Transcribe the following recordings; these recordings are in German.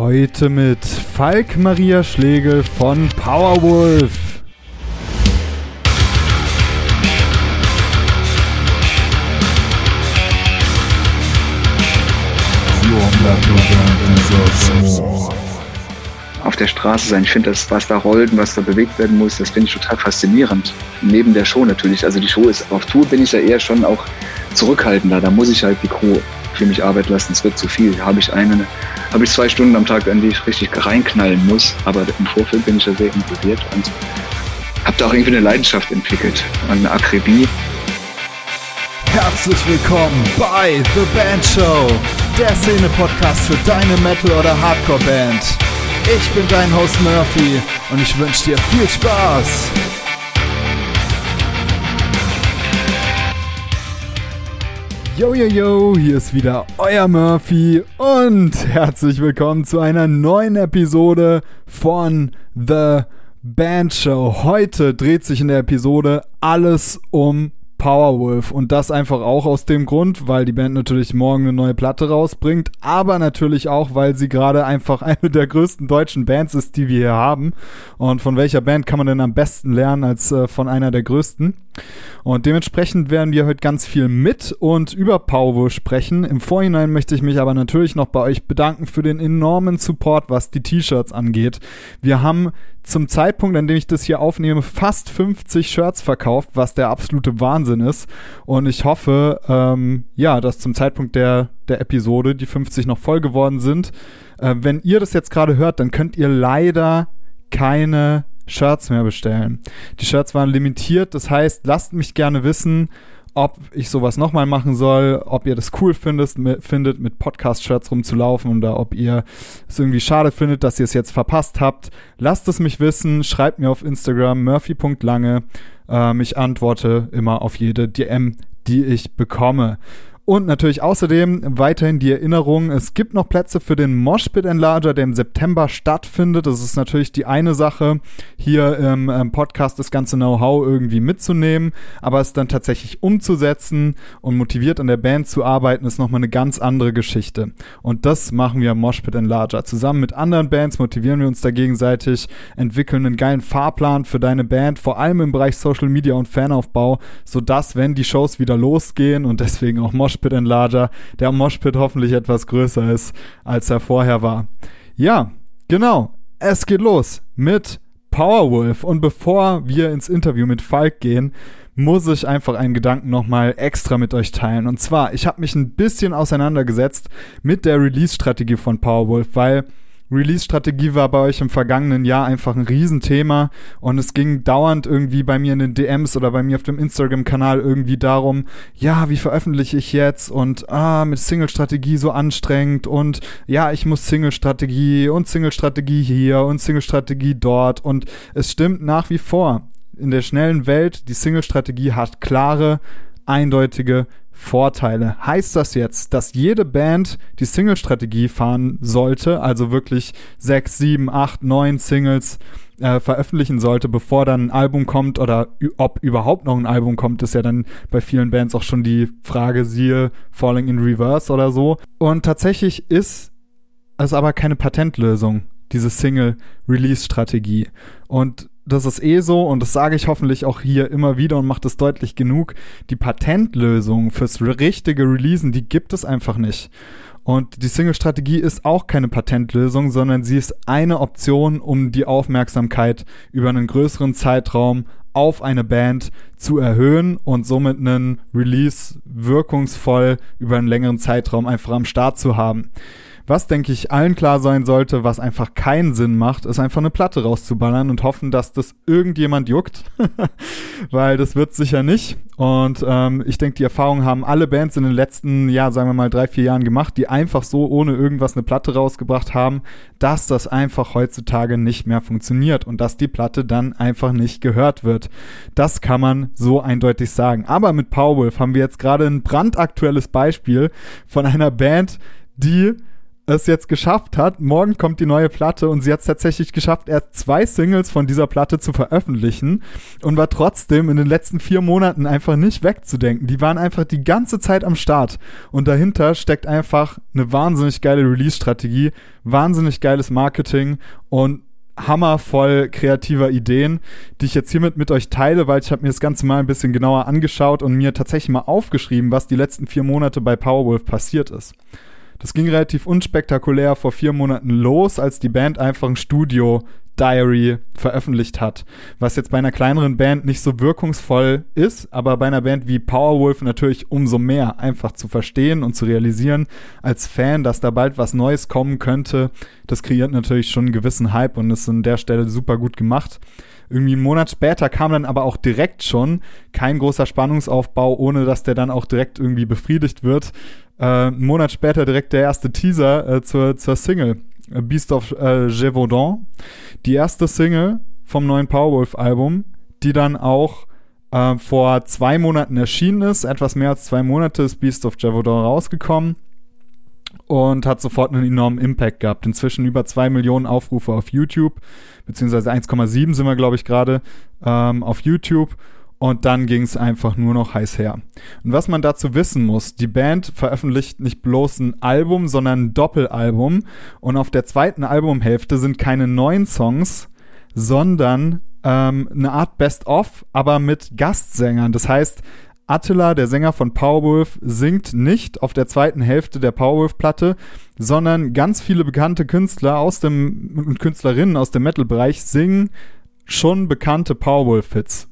Heute mit Falk Maria Schlegel von Powerwolf. auf der Straße sein. Ich finde das, was da rollt und was da bewegt werden muss, das finde ich total faszinierend. Neben der Show natürlich. Also die Show ist auf Tour bin ich ja eher schon auch zurückhaltender. Da muss ich halt die Crew für mich arbeiten lassen. Es wird zu viel. Da habe ich eine, habe ich zwei Stunden am Tag, an die ich richtig reinknallen muss. Aber im Vorfeld bin ich ja sehr involviert und habe da auch irgendwie eine Leidenschaft entwickelt und eine Akribie. Herzlich willkommen bei The Band Show, der Szene-Podcast für deine Metal- oder Hardcore-Band. Ich bin dein Host Murphy und ich wünsche dir viel Spaß. Yo, yo, yo, hier ist wieder euer Murphy und herzlich willkommen zu einer neuen Episode von The Band Show. Heute dreht sich in der Episode alles um Powerwolf und das einfach auch aus dem Grund, weil die Band natürlich morgen eine neue Platte rausbringt, aber natürlich auch, weil sie gerade einfach eine der größten deutschen Bands ist, die wir hier haben. Und von welcher Band kann man denn am besten lernen als äh, von einer der größten? Und dementsprechend werden wir heute ganz viel mit und über Powerwolf sprechen. Im Vorhinein möchte ich mich aber natürlich noch bei euch bedanken für den enormen Support, was die T-Shirts angeht. Wir haben zum Zeitpunkt, an dem ich das hier aufnehme, fast 50 Shirts verkauft, was der absolute Wahnsinn ist. Und ich hoffe, ähm, ja, dass zum Zeitpunkt der, der Episode die 50 noch voll geworden sind. Äh, wenn ihr das jetzt gerade hört, dann könnt ihr leider keine Shirts mehr bestellen. Die Shirts waren limitiert, das heißt, lasst mich gerne wissen, ob ich sowas nochmal machen soll, ob ihr das cool findet, mit, findet, mit Podcast-Shirts rumzulaufen oder ob ihr es irgendwie schade findet, dass ihr es jetzt verpasst habt. Lasst es mich wissen, schreibt mir auf Instagram murphy.lange. Ähm, ich antworte immer auf jede DM, die ich bekomme. Und natürlich außerdem weiterhin die Erinnerung, es gibt noch Plätze für den Moshpit Enlarger, der im September stattfindet. Das ist natürlich die eine Sache, hier im ähm, Podcast das ganze Know-how irgendwie mitzunehmen, aber es dann tatsächlich umzusetzen und motiviert an der Band zu arbeiten, ist nochmal eine ganz andere Geschichte. Und das machen wir am Moshpit Enlarger. Zusammen mit anderen Bands motivieren wir uns da gegenseitig, entwickeln einen geilen Fahrplan für deine Band, vor allem im Bereich Social Media und Fanaufbau, sodass, wenn die Shows wieder losgehen und deswegen auch Moshpit Moshpit Enlarger, der Moshpit hoffentlich etwas größer ist, als er vorher war. Ja, genau. Es geht los mit Powerwolf. Und bevor wir ins Interview mit Falk gehen, muss ich einfach einen Gedanken nochmal extra mit euch teilen. Und zwar, ich habe mich ein bisschen auseinandergesetzt mit der Release-Strategie von Powerwolf, weil Release-Strategie war bei euch im vergangenen Jahr einfach ein Riesenthema und es ging dauernd irgendwie bei mir in den DMs oder bei mir auf dem Instagram-Kanal irgendwie darum, ja, wie veröffentliche ich jetzt und ah, mit Single-Strategie so anstrengend und ja, ich muss Single-Strategie und Single-Strategie hier und Single-Strategie dort und es stimmt nach wie vor. In der schnellen Welt, die Single-Strategie hat klare, eindeutige Vorteile. Heißt das jetzt, dass jede Band die Single-Strategie fahren sollte, also wirklich sechs, sieben, acht, neun Singles äh, veröffentlichen sollte, bevor dann ein Album kommt oder ob überhaupt noch ein Album kommt, ist ja dann bei vielen Bands auch schon die Frage, siehe Falling in Reverse oder so. Und tatsächlich ist es aber keine Patentlösung, diese Single-Release-Strategie. Und das ist eh so und das sage ich hoffentlich auch hier immer wieder und macht es deutlich genug. Die Patentlösung fürs richtige Releasen, die gibt es einfach nicht. Und die Single-Strategie ist auch keine Patentlösung, sondern sie ist eine Option, um die Aufmerksamkeit über einen größeren Zeitraum auf eine Band zu erhöhen und somit einen Release wirkungsvoll über einen längeren Zeitraum einfach am Start zu haben. Was, denke ich, allen klar sein sollte, was einfach keinen Sinn macht, ist einfach eine Platte rauszuballern und hoffen, dass das irgendjemand juckt. Weil das wird sicher nicht. Und ähm, ich denke, die Erfahrung haben alle Bands in den letzten, ja, sagen wir mal, drei, vier Jahren gemacht, die einfach so ohne irgendwas eine Platte rausgebracht haben, dass das einfach heutzutage nicht mehr funktioniert und dass die Platte dann einfach nicht gehört wird. Das kann man so eindeutig sagen. Aber mit Powerwolf haben wir jetzt gerade ein brandaktuelles Beispiel von einer Band, die es jetzt geschafft hat. Morgen kommt die neue Platte und sie hat es tatsächlich geschafft, erst zwei Singles von dieser Platte zu veröffentlichen und war trotzdem in den letzten vier Monaten einfach nicht wegzudenken. Die waren einfach die ganze Zeit am Start und dahinter steckt einfach eine wahnsinnig geile Release-Strategie, wahnsinnig geiles Marketing und hammervoll kreativer Ideen, die ich jetzt hiermit mit euch teile, weil ich habe mir das Ganze mal ein bisschen genauer angeschaut und mir tatsächlich mal aufgeschrieben, was die letzten vier Monate bei Powerwolf passiert ist. Das ging relativ unspektakulär vor vier Monaten los, als die Band einfach ein Studio Diary veröffentlicht hat. Was jetzt bei einer kleineren Band nicht so wirkungsvoll ist, aber bei einer Band wie Powerwolf natürlich umso mehr einfach zu verstehen und zu realisieren als Fan, dass da bald was Neues kommen könnte. Das kreiert natürlich schon einen gewissen Hype und ist an der Stelle super gut gemacht. Irgendwie einen Monat später kam dann aber auch direkt schon kein großer Spannungsaufbau, ohne dass der dann auch direkt irgendwie befriedigt wird. Äh, einen Monat später direkt der erste Teaser äh, zur, zur Single Beast of äh, Gévaudan, die erste Single vom neuen Powerwolf-Album, die dann auch äh, vor zwei Monaten erschienen ist. Etwas mehr als zwei Monate ist Beast of Gévaudan rausgekommen und hat sofort einen enormen Impact gehabt. Inzwischen über zwei Millionen Aufrufe auf YouTube, beziehungsweise 1,7 sind wir, glaube ich, gerade ähm, auf YouTube und dann ging es einfach nur noch heiß her. Und was man dazu wissen muss, die Band veröffentlicht nicht bloß ein Album, sondern ein Doppelalbum. Und auf der zweiten Albumhälfte sind keine neuen Songs, sondern ähm, eine Art Best-of, aber mit Gastsängern. Das heißt, Attila, der Sänger von Powerwolf, singt nicht auf der zweiten Hälfte der Powerwolf-Platte, sondern ganz viele bekannte Künstler aus dem und Künstlerinnen aus dem Metal-Bereich singen schon bekannte Powerwolf-Hits.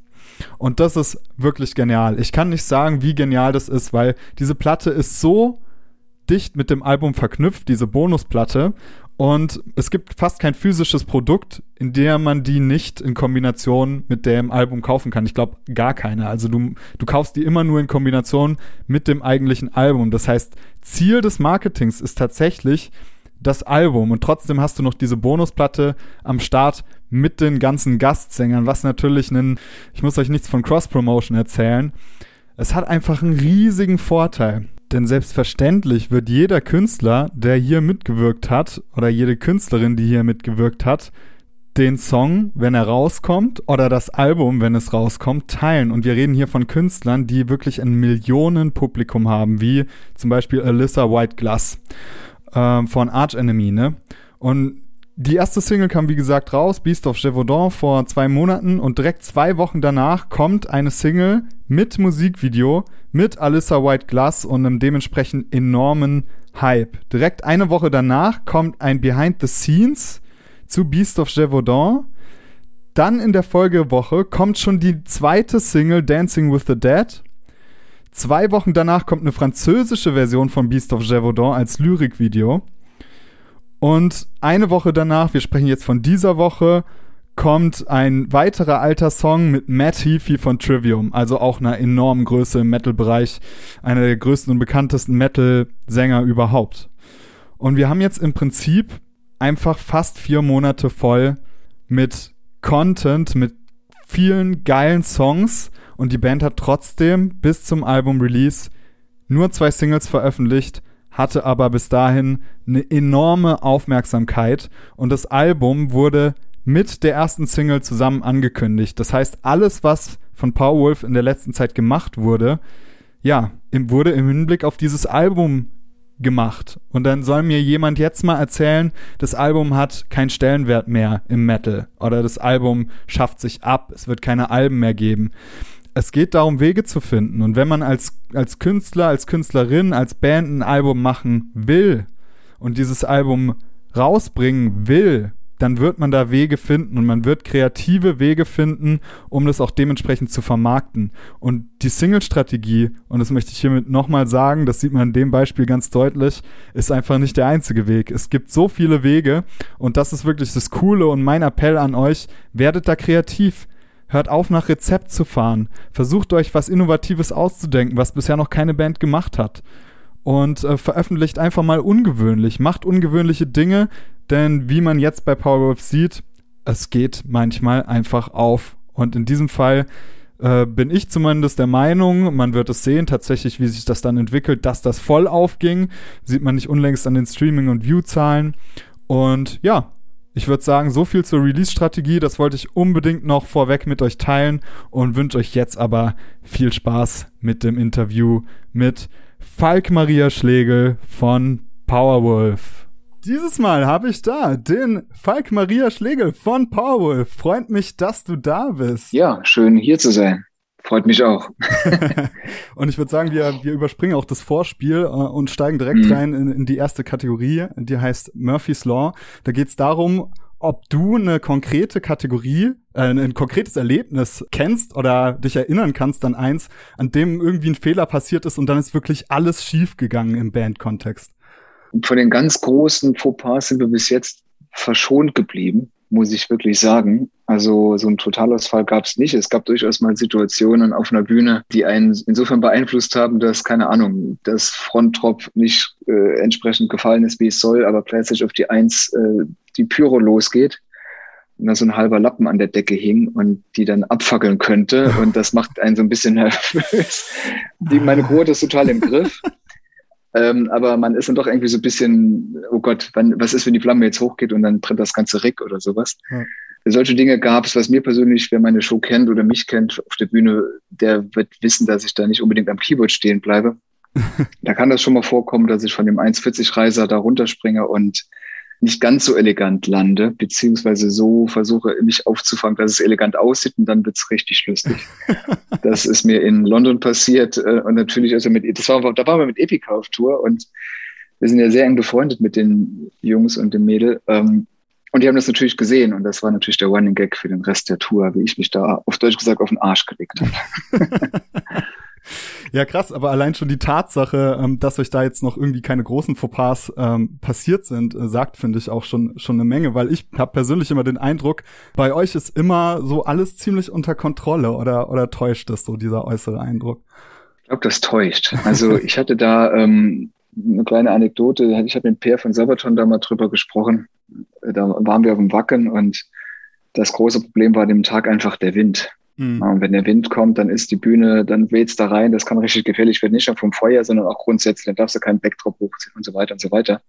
Und das ist wirklich genial. Ich kann nicht sagen, wie genial das ist, weil diese Platte ist so dicht mit dem Album verknüpft, diese Bonusplatte. Und es gibt fast kein physisches Produkt, in dem man die nicht in Kombination mit dem Album kaufen kann. Ich glaube, gar keine. Also du, du kaufst die immer nur in Kombination mit dem eigentlichen Album. Das heißt, Ziel des Marketings ist tatsächlich, das Album und trotzdem hast du noch diese Bonusplatte am Start mit den ganzen Gastsängern, was natürlich einen, ich muss euch nichts von Cross-Promotion erzählen. Es hat einfach einen riesigen Vorteil. Denn selbstverständlich wird jeder Künstler, der hier mitgewirkt hat, oder jede Künstlerin, die hier mitgewirkt hat, den Song, wenn er rauskommt, oder das Album, wenn es rauskommt, teilen. Und wir reden hier von Künstlern, die wirklich ein Millionenpublikum haben, wie zum Beispiel Alyssa White Glass ähm, von Arch Enemy, ne? Und die erste Single kam, wie gesagt, raus, Beast of Gévaudan, vor zwei Monaten und direkt zwei Wochen danach kommt eine Single mit Musikvideo mit Alyssa White Glass und einem dementsprechend enormen Hype. Direkt eine Woche danach kommt ein Behind the Scenes zu Beast of Gévaudan. Dann in der Folgewoche kommt schon die zweite Single Dancing with the Dead. Zwei Wochen danach kommt eine französische Version von Beast of Gévaudan als Lyrikvideo. Und eine Woche danach, wir sprechen jetzt von dieser Woche, kommt ein weiterer alter Song mit Matt Heafy von Trivium, also auch einer enormen Größe im Metal-Bereich, einer der größten und bekanntesten Metal-Sänger überhaupt. Und wir haben jetzt im Prinzip einfach fast vier Monate voll mit Content, mit vielen geilen Songs. Und die Band hat trotzdem bis zum Album-Release nur zwei Singles veröffentlicht, hatte aber bis dahin eine enorme Aufmerksamkeit und das Album wurde mit der ersten Single zusammen angekündigt. Das heißt, alles, was von Powerwolf in der letzten Zeit gemacht wurde, ja, wurde im Hinblick auf dieses Album gemacht. Und dann soll mir jemand jetzt mal erzählen, das Album hat keinen Stellenwert mehr im Metal oder das Album schafft sich ab, es wird keine Alben mehr geben es geht darum, Wege zu finden. Und wenn man als, als Künstler, als Künstlerin, als Band ein Album machen will und dieses Album rausbringen will, dann wird man da Wege finden und man wird kreative Wege finden, um das auch dementsprechend zu vermarkten. Und die Single-Strategie, und das möchte ich hiermit nochmal sagen, das sieht man in dem Beispiel ganz deutlich, ist einfach nicht der einzige Weg. Es gibt so viele Wege und das ist wirklich das Coole und mein Appell an euch, werdet da kreativ Hört auf, nach Rezept zu fahren. Versucht euch was Innovatives auszudenken, was bisher noch keine Band gemacht hat. Und äh, veröffentlicht einfach mal ungewöhnlich. Macht ungewöhnliche Dinge, denn wie man jetzt bei Powerwolf sieht, es geht manchmal einfach auf. Und in diesem Fall äh, bin ich zumindest der Meinung, man wird es sehen, tatsächlich, wie sich das dann entwickelt, dass das voll aufging. Sieht man nicht unlängst an den Streaming- und View-Zahlen. Und ja, ich würde sagen, so viel zur Release-Strategie. Das wollte ich unbedingt noch vorweg mit euch teilen und wünsche euch jetzt aber viel Spaß mit dem Interview mit Falk Maria Schlegel von Powerwolf. Dieses Mal habe ich da den Falk Maria Schlegel von Powerwolf. Freut mich, dass du da bist. Ja, schön hier zu sein. Freut mich auch. und ich würde sagen, wir, wir überspringen auch das Vorspiel äh, und steigen direkt mhm. rein in, in, die erste Kategorie, die heißt Murphy's Law. Da geht es darum, ob du eine konkrete Kategorie, äh, ein konkretes Erlebnis kennst oder dich erinnern kannst an eins, an dem irgendwie ein Fehler passiert ist und dann ist wirklich alles schief gegangen im Bandkontext. Von den ganz großen Fauxpas sind wir bis jetzt verschont geblieben, muss ich wirklich sagen. Also so ein Totalausfall gab es nicht. Es gab durchaus mal Situationen auf einer Bühne, die einen insofern beeinflusst haben, dass, keine Ahnung, das Fronttropf nicht äh, entsprechend gefallen ist, wie es soll, aber plötzlich auf die Eins äh, die Pyro losgeht und da so ein halber Lappen an der Decke hing und die dann abfackeln könnte. Und das macht einen so ein bisschen nervös. Die, meine Quote ist total im Griff. Ähm, aber man ist dann doch irgendwie so ein bisschen, oh Gott, wann, was ist, wenn die Flamme jetzt hochgeht und dann brennt das ganze Rick oder sowas. Ja. Solche Dinge gab es, was mir persönlich, wer meine Show kennt oder mich kennt auf der Bühne, der wird wissen, dass ich da nicht unbedingt am Keyboard stehen bleibe. da kann das schon mal vorkommen, dass ich von dem 1,40 Reiser da runterspringe und nicht ganz so elegant lande, beziehungsweise so versuche, mich aufzufangen, dass es elegant aussieht und dann wird's richtig lustig. das ist mir in London passiert äh, und natürlich, also mit, das war, da waren wir mit Epica auf Tour und wir sind ja sehr eng befreundet mit den Jungs und dem Mädel. Ähm, und die haben das natürlich gesehen und das war natürlich der Running Gag für den Rest der Tour, wie ich mich da auf Deutsch gesagt auf den Arsch gelegt habe. Ja, krass, aber allein schon die Tatsache, ähm, dass euch da jetzt noch irgendwie keine großen Fauxpas ähm, passiert sind, äh, sagt, finde ich, auch schon, schon eine Menge, weil ich habe persönlich immer den Eindruck, bei euch ist immer so alles ziemlich unter Kontrolle oder, oder täuscht das so, dieser äußere Eindruck? Ich glaube, das täuscht. Also ich hatte da ähm, eine kleine Anekdote, ich habe mit Per von Sabaton da mal drüber gesprochen. Da waren wir auf dem Wacken und das große Problem war dem Tag einfach der Wind. Mhm. Und wenn der Wind kommt, dann ist die Bühne, dann weht's da rein. Das kann richtig gefährlich werden, nicht nur vom Feuer, sondern auch grundsätzlich. Dann darfst du keinen Backdrop hochziehen und so weiter und so weiter.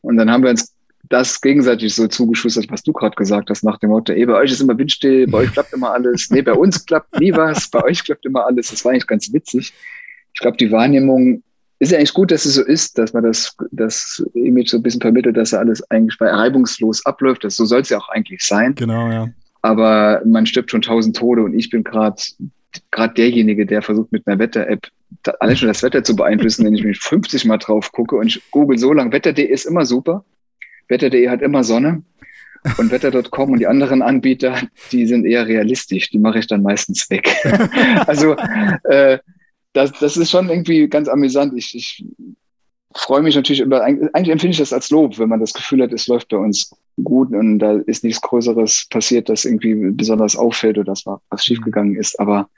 Und dann haben wir uns das gegenseitig so zugeschustert, was du gerade gesagt hast, nach dem Motto, ey, bei euch ist immer windstill, bei euch klappt immer alles. Nee, bei uns klappt nie was, bei euch klappt immer alles. Das war eigentlich ganz witzig. Ich glaube, die Wahrnehmung ist ja eigentlich gut, dass es so ist, dass man das, das Image so ein bisschen vermittelt, dass alles eigentlich reibungslos abläuft. Das, so soll es ja auch eigentlich sein. Genau, ja aber man stirbt schon tausend Tode und ich bin gerade gerade derjenige, der versucht mit einer Wetter-App alles schon das Wetter zu beeinflussen, wenn ich mich 50 Mal drauf gucke und ich google so lang. Wetter.de ist immer super. Wetter.de hat immer Sonne. Und Wetter.com und die anderen Anbieter, die sind eher realistisch. Die mache ich dann meistens weg. also äh, das, das ist schon irgendwie ganz amüsant. Ich, ich freue mich natürlich über, eigentlich empfinde ich das als Lob, wenn man das Gefühl hat, es läuft bei uns gut und da ist nichts Größeres passiert, das irgendwie besonders auffällt oder das war, was mhm. schiefgegangen ist. Aber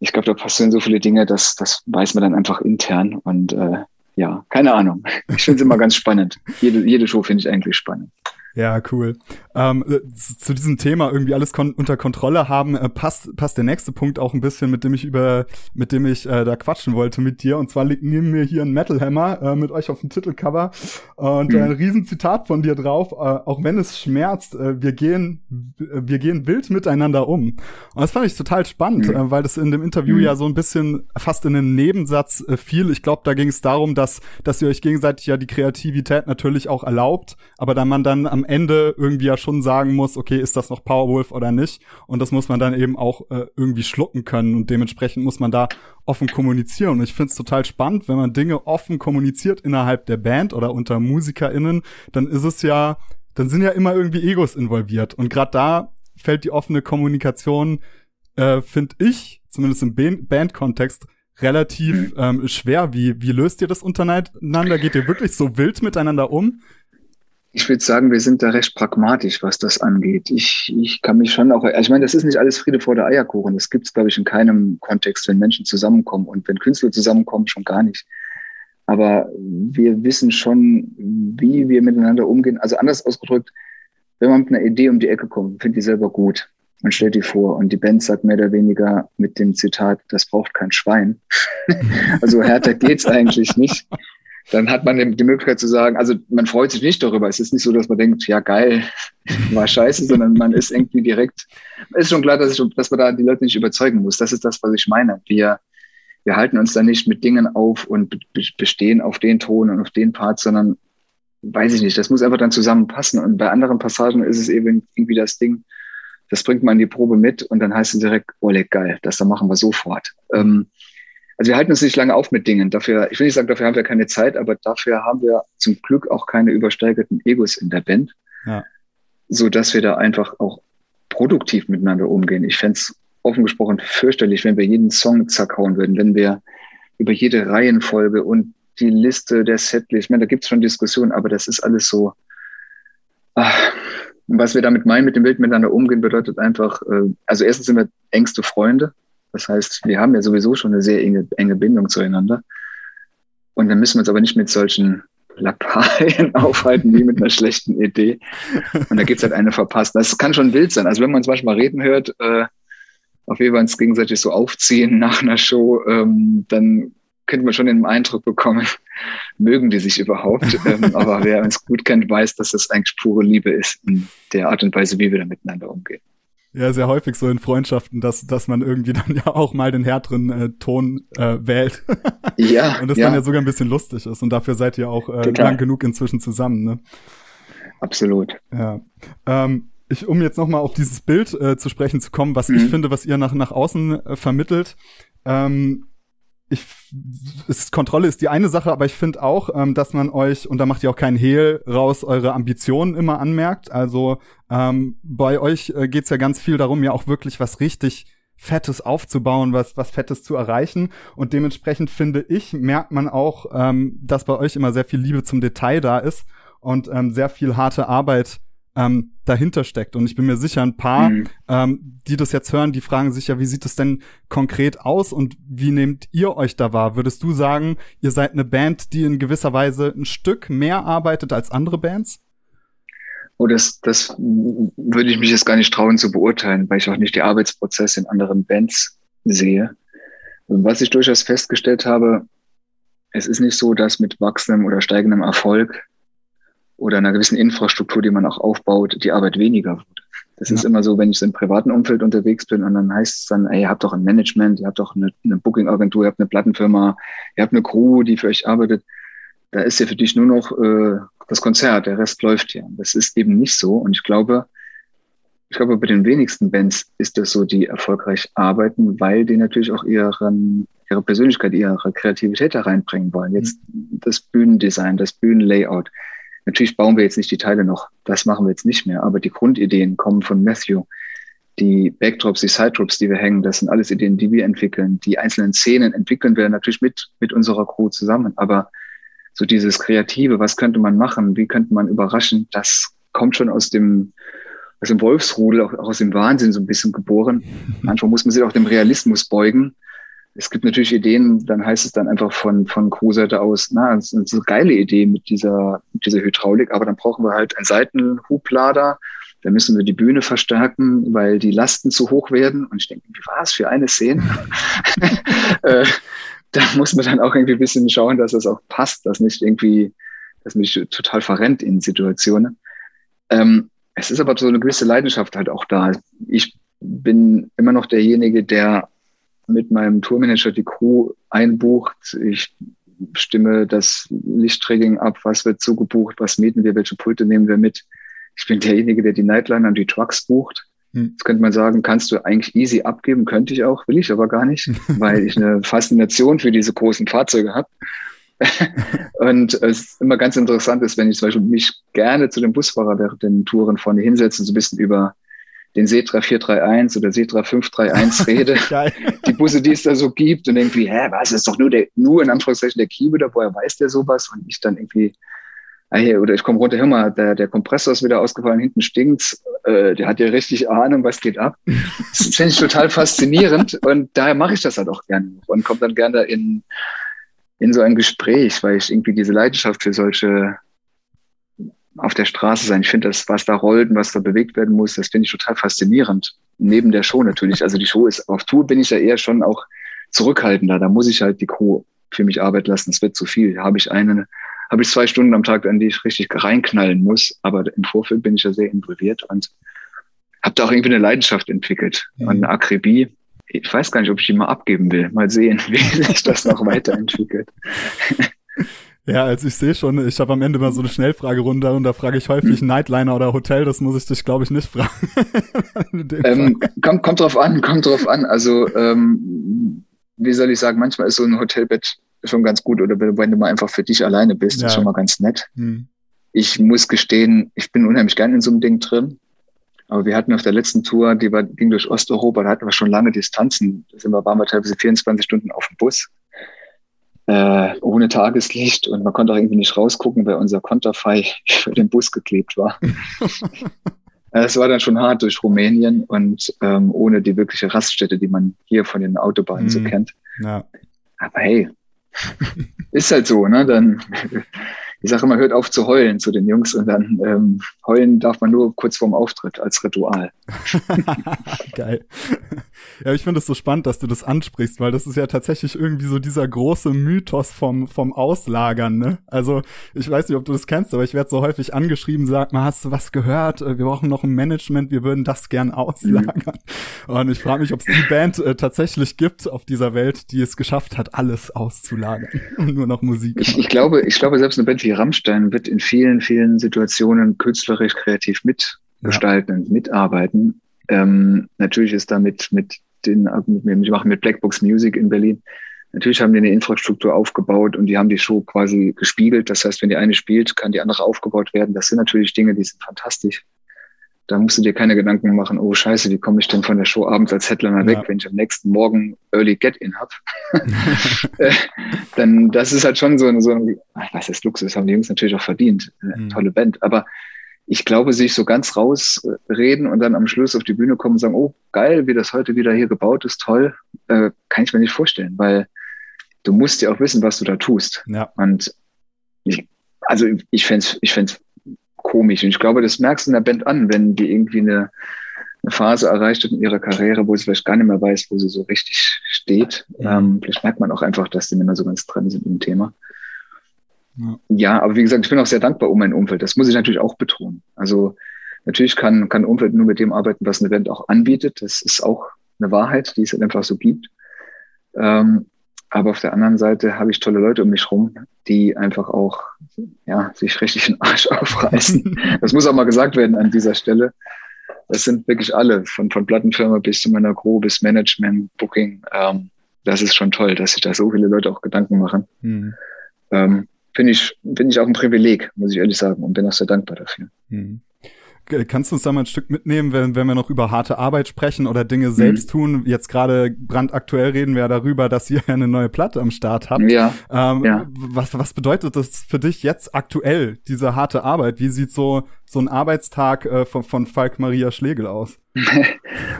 ich glaube, da passieren so viele Dinge, dass das weiß man dann einfach intern und äh, ja, keine Ahnung. Ich finde es immer ganz spannend. Jede, jede Show finde ich eigentlich spannend. Ja, cool. Ähm, äh, zu diesem Thema irgendwie alles kon unter Kontrolle haben, äh, passt, passt der nächste Punkt auch ein bisschen, mit dem ich über, mit dem ich äh, da quatschen wollte mit dir. Und zwar liegt neben mir hier ein Metal Hammer äh, mit euch auf dem Titelcover und mhm. ein Riesenzitat von dir drauf. Äh, auch wenn es schmerzt, äh, wir gehen, wir gehen wild miteinander um. Und das fand ich total spannend, mhm. äh, weil das in dem Interview mhm. ja so ein bisschen fast in einen Nebensatz äh, fiel. Ich glaube, da ging es darum, dass, dass ihr euch gegenseitig ja die Kreativität natürlich auch erlaubt, aber da man dann am Ende irgendwie ja schon sagen muss, okay, ist das noch Powerwolf oder nicht? Und das muss man dann eben auch äh, irgendwie schlucken können und dementsprechend muss man da offen kommunizieren. Und ich finde es total spannend, wenn man Dinge offen kommuniziert innerhalb der Band oder unter MusikerInnen, dann ist es ja, dann sind ja immer irgendwie Egos involviert. Und gerade da fällt die offene Kommunikation, äh, finde ich, zumindest im Bandkontext, relativ mhm. ähm, schwer. Wie, wie löst ihr das untereinander? Geht ihr wirklich so wild miteinander um? Ich würde sagen, wir sind da recht pragmatisch, was das angeht. Ich, ich kann mich schon auch, ich meine, das ist nicht alles Friede vor der Eierkuchen. Das gibt es, glaube ich, in keinem Kontext, wenn Menschen zusammenkommen und wenn Künstler zusammenkommen, schon gar nicht. Aber wir wissen schon, wie wir miteinander umgehen. Also anders ausgedrückt, wenn man mit einer Idee um die Ecke kommt, finde ich selber gut. Man stellt die vor und die Band sagt mehr oder weniger mit dem Zitat, das braucht kein Schwein. also härter geht's eigentlich nicht. Dann hat man die Möglichkeit zu sagen, also man freut sich nicht darüber. Es ist nicht so, dass man denkt, ja geil, war scheiße, sondern man ist irgendwie direkt, ist schon klar, dass, ich, dass man da die Leute nicht überzeugen muss. Das ist das, was ich meine. Wir, wir halten uns da nicht mit Dingen auf und bestehen auf den Ton und auf den Part, sondern weiß ich nicht, das muss einfach dann zusammenpassen. Und bei anderen Passagen ist es eben irgendwie das Ding, das bringt man in die Probe mit und dann heißt es direkt, oh, leck, geil, das da machen wir sofort. Ähm, also wir halten uns nicht lange auf mit Dingen. Dafür, ich will nicht sagen, dafür haben wir keine Zeit, aber dafür haben wir zum Glück auch keine übersteigerten Egos in der Band. Ja. So dass wir da einfach auch produktiv miteinander umgehen. Ich fände es offen gesprochen fürchterlich, wenn wir jeden Song zerkauen würden, wenn wir über jede Reihenfolge und die Liste der Setlist, ich meine, da gibt es schon Diskussionen, aber das ist alles so, ach, was wir damit meinen, mit dem Bild miteinander umgehen, bedeutet einfach, äh, also erstens sind wir engste Freunde. Das heißt, wir haben ja sowieso schon eine sehr enge, enge Bindung zueinander. Und dann müssen wir uns aber nicht mit solchen Lappalien aufhalten wie mit einer schlechten Idee. Und da gibt's halt eine verpasst. Das kann schon wild sein. Also wenn man uns manchmal reden hört, äh, auf jeden Fall uns gegenseitig so aufziehen nach einer Show, ähm, dann könnte man schon den Eindruck bekommen, mögen die sich überhaupt. ähm, aber wer uns gut kennt, weiß, dass das eigentlich pure Liebe ist in der Art und Weise, wie wir da miteinander umgehen. Ja, sehr häufig so in Freundschaften, dass, dass man irgendwie dann ja auch mal den härteren äh, Ton äh, wählt. ja. Und das ja. dann ja sogar ein bisschen lustig ist. Und dafür seid ihr auch äh, lang genug inzwischen zusammen, ne? Absolut. Ja. Ähm, ich, um jetzt nochmal auf dieses Bild äh, zu sprechen zu kommen, was mhm. ich finde, was ihr nach, nach außen äh, vermittelt. Ähm, ich, ist, Kontrolle ist die eine Sache, aber ich finde auch, ähm, dass man euch, und da macht ihr auch keinen Hehl raus, eure Ambitionen immer anmerkt. Also ähm, bei euch äh, geht's ja ganz viel darum, ja auch wirklich was richtig Fettes aufzubauen, was, was Fettes zu erreichen. Und dementsprechend finde ich, merkt man auch, ähm, dass bei euch immer sehr viel Liebe zum Detail da ist und ähm, sehr viel harte Arbeit ähm, dahinter steckt. Und ich bin mir sicher, ein paar, mhm. ähm, die das jetzt hören, die fragen sich ja, wie sieht es denn konkret aus und wie nehmt ihr euch da wahr? Würdest du sagen, ihr seid eine Band, die in gewisser Weise ein Stück mehr arbeitet als andere Bands? Oh, das, das würde ich mich jetzt gar nicht trauen zu beurteilen, weil ich auch nicht die Arbeitsprozesse in anderen Bands sehe. Und was ich durchaus festgestellt habe, es ist nicht so, dass mit wachsendem oder steigendem Erfolg oder einer gewissen Infrastruktur, die man auch aufbaut, die Arbeit weniger wird. Das ja. ist immer so, wenn ich so im privaten Umfeld unterwegs bin und dann heißt es dann, ey, ihr habt doch ein Management, ihr habt doch eine, eine Booking-Agentur, ihr habt eine Plattenfirma, ihr habt eine Crew, die für euch arbeitet. Da ist ja für dich nur noch äh, das Konzert, der Rest läuft ja. Das ist eben nicht so. Und ich glaube, ich glaube, bei den wenigsten Bands ist das so, die erfolgreich arbeiten, weil die natürlich auch ihren, ihre Persönlichkeit, ihre Kreativität da reinbringen wollen. Jetzt mhm. das Bühnendesign, das Bühnenlayout, Natürlich bauen wir jetzt nicht die Teile noch, das machen wir jetzt nicht mehr, aber die Grundideen kommen von Matthew. Die Backdrops, die Sidedrops, die wir hängen, das sind alles Ideen, die wir entwickeln. Die einzelnen Szenen entwickeln wir natürlich mit, mit unserer Crew zusammen. Aber so dieses Kreative, was könnte man machen? Wie könnte man überraschen? Das kommt schon aus dem, aus dem Wolfsrudel, auch, auch aus dem Wahnsinn so ein bisschen geboren. Manchmal muss man sich auch dem Realismus beugen es gibt natürlich Ideen, dann heißt es dann einfach von, von Crew-Seite aus, na, das ist eine geile Idee mit dieser, mit dieser Hydraulik, aber dann brauchen wir halt einen Seitenhublader, da müssen wir die Bühne verstärken, weil die Lasten zu hoch werden. Und ich denke, wie war es für eine Szene? äh, da muss man dann auch irgendwie ein bisschen schauen, dass das auch passt, dass nicht irgendwie, dass mich total verrennt in Situationen. Ähm, es ist aber so eine gewisse Leidenschaft halt auch da. Ich bin immer noch derjenige, der mit meinem Tourmanager die Crew einbucht. Ich stimme das Lichttrigging ab, was wird zugebucht, was mieten wir, welche Pulte nehmen wir mit. Ich bin derjenige, der die Nightliner und die Trucks bucht. Hm. Jetzt könnte man sagen, kannst du eigentlich easy abgeben, könnte ich auch, will ich aber gar nicht, weil ich eine Faszination für diese großen Fahrzeuge habe. und es immer ganz interessant ist, wenn ich zum Beispiel mich gerne zu dem Busfahrer während den Touren vorne hinsetze und so ein bisschen über den Setra 431 oder Setra 531 rede, die Busse, die es da so gibt und irgendwie, hä, was, ist doch nur der, nur in Anführungszeichen der Keyboarder, woher weiß der sowas? Und ich dann irgendwie, ah, hier, oder ich komme runter, hör mal, der, der Kompressor ist wieder ausgefallen, hinten stinkt's, äh, der hat ja richtig Ahnung, was geht ab. Das finde ich total faszinierend und daher mache ich das halt auch gerne und komme dann gerne in, in so ein Gespräch, weil ich irgendwie diese Leidenschaft für solche auf der Straße sein. Ich finde das, was da rollt und was da bewegt werden muss, das finde ich total faszinierend. Neben der Show natürlich. Also die Show ist, auf Tour bin ich ja eher schon auch zurückhaltender. Da muss ich halt die Crew für mich arbeiten lassen. Es wird zu viel. Da habe ich eine, habe ich zwei Stunden am Tag, an die ich richtig reinknallen muss. Aber im Vorfeld bin ich ja sehr involviert und habe da auch irgendwie eine Leidenschaft entwickelt mhm. und eine Akribie. Ich weiß gar nicht, ob ich die mal abgeben will. Mal sehen, wie sich das noch weiterentwickelt. Ja, also ich sehe schon, ich habe am Ende mal so eine Schnellfragerunde und da frage ich häufig hm. Nightliner oder Hotel, das muss ich dich, glaube ich, nicht fragen. ähm, kommt, kommt drauf an, kommt drauf an. Also, ähm, wie soll ich sagen, manchmal ist so ein Hotelbett schon ganz gut oder wenn du mal einfach für dich alleine bist, ja. ist schon mal ganz nett. Hm. Ich muss gestehen, ich bin unheimlich gern in so einem Ding drin. Aber wir hatten auf der letzten Tour, die war, ging durch Osteuropa, da hatten wir schon lange Distanzen. Da sind wir, waren wir teilweise 24 Stunden auf dem Bus äh, ohne Tageslicht und man konnte auch irgendwie nicht rausgucken, weil unser Konterfei für den Bus geklebt war. Es war dann schon hart durch Rumänien und ähm, ohne die wirkliche Raststätte, die man hier von den Autobahnen mm. so mhm. kennt. Ja. Aber hey, ist halt so, ne? Dann ich sage immer, hört auf zu heulen zu den Jungs und dann ähm, heulen darf man nur kurz vorm Auftritt als Ritual. Geil. Ja, ich finde es so spannend, dass du das ansprichst, weil das ist ja tatsächlich irgendwie so dieser große Mythos vom, vom Auslagern, ne? Also, ich weiß nicht, ob du das kennst, aber ich werde so häufig angeschrieben, sag mal, hast du was gehört? Äh, wir brauchen noch ein Management, wir würden das gern auslagern. Mhm. Und ich frage mich, ob es die Band äh, tatsächlich gibt auf dieser Welt, die es geschafft hat, alles auszulagern und nur noch Musik. Ich, ich glaube, ich glaube, selbst eine Band wie Rammstein wird in vielen, vielen Situationen künstlerisch kreativ mitgestalten ja. und mitarbeiten. Ähm, natürlich ist damit mit den, ich mache mit Blackbox Music in Berlin. Natürlich haben die eine Infrastruktur aufgebaut und die haben die Show quasi gespiegelt. Das heißt, wenn die eine spielt, kann die andere aufgebaut werden. Das sind natürlich Dinge, die sind fantastisch. Da musst du dir keine Gedanken machen, oh scheiße, wie komme ich denn von der Show abends als Headliner ja. weg, wenn ich am nächsten Morgen Early Get-In habe. Äh, dann, das ist halt schon so, ein, so ein, was ist Luxus, haben die Jungs natürlich auch verdient. Mhm. Tolle Band. Aber ich glaube, sich so ganz rausreden und dann am Schluss auf die Bühne kommen und sagen, oh geil, wie das heute wieder hier gebaut ist, toll, äh, kann ich mir nicht vorstellen, weil du musst ja auch wissen, was du da tust. Ja. Und ich, also ich fände es ich fänd's komisch. Und ich glaube, das merkst du in der Band an, wenn die irgendwie eine, eine Phase erreicht hat in ihrer Karriere, wo sie vielleicht gar nicht mehr weiß, wo sie so richtig steht. Ja. Ähm, vielleicht merkt man auch einfach, dass die nicht mehr so ganz dran sind im Thema. Ja. ja, aber wie gesagt, ich bin auch sehr dankbar um mein Umfeld. Das muss ich natürlich auch betonen. Also natürlich kann, kann Umfeld nur mit dem arbeiten, was ein Event auch anbietet. Das ist auch eine Wahrheit, die es halt einfach so gibt. Ähm, aber auf der anderen Seite habe ich tolle Leute um mich rum, die einfach auch ja, sich richtig den Arsch aufreißen. das muss auch mal gesagt werden an dieser Stelle. Das sind wirklich alle, von, von Plattenfirma bis zu meiner Crew, bis Management, Booking. Ähm, das ist schon toll, dass sich da so viele Leute auch Gedanken machen. Mhm. Ähm, Finde ich, finde ich auch ein Privileg, muss ich ehrlich sagen, und bin auch sehr dankbar dafür. Mhm. Kannst du uns da mal ein Stück mitnehmen, wenn, wenn wir noch über harte Arbeit sprechen oder Dinge mhm. selbst tun? Jetzt gerade brandaktuell reden wir ja darüber, dass ihr eine neue Platte am Start habt. Ja, ähm, ja. Was, was bedeutet das für dich jetzt aktuell, diese harte Arbeit? Wie sieht so, so ein Arbeitstag äh, von, von Falk Maria Schlegel aus?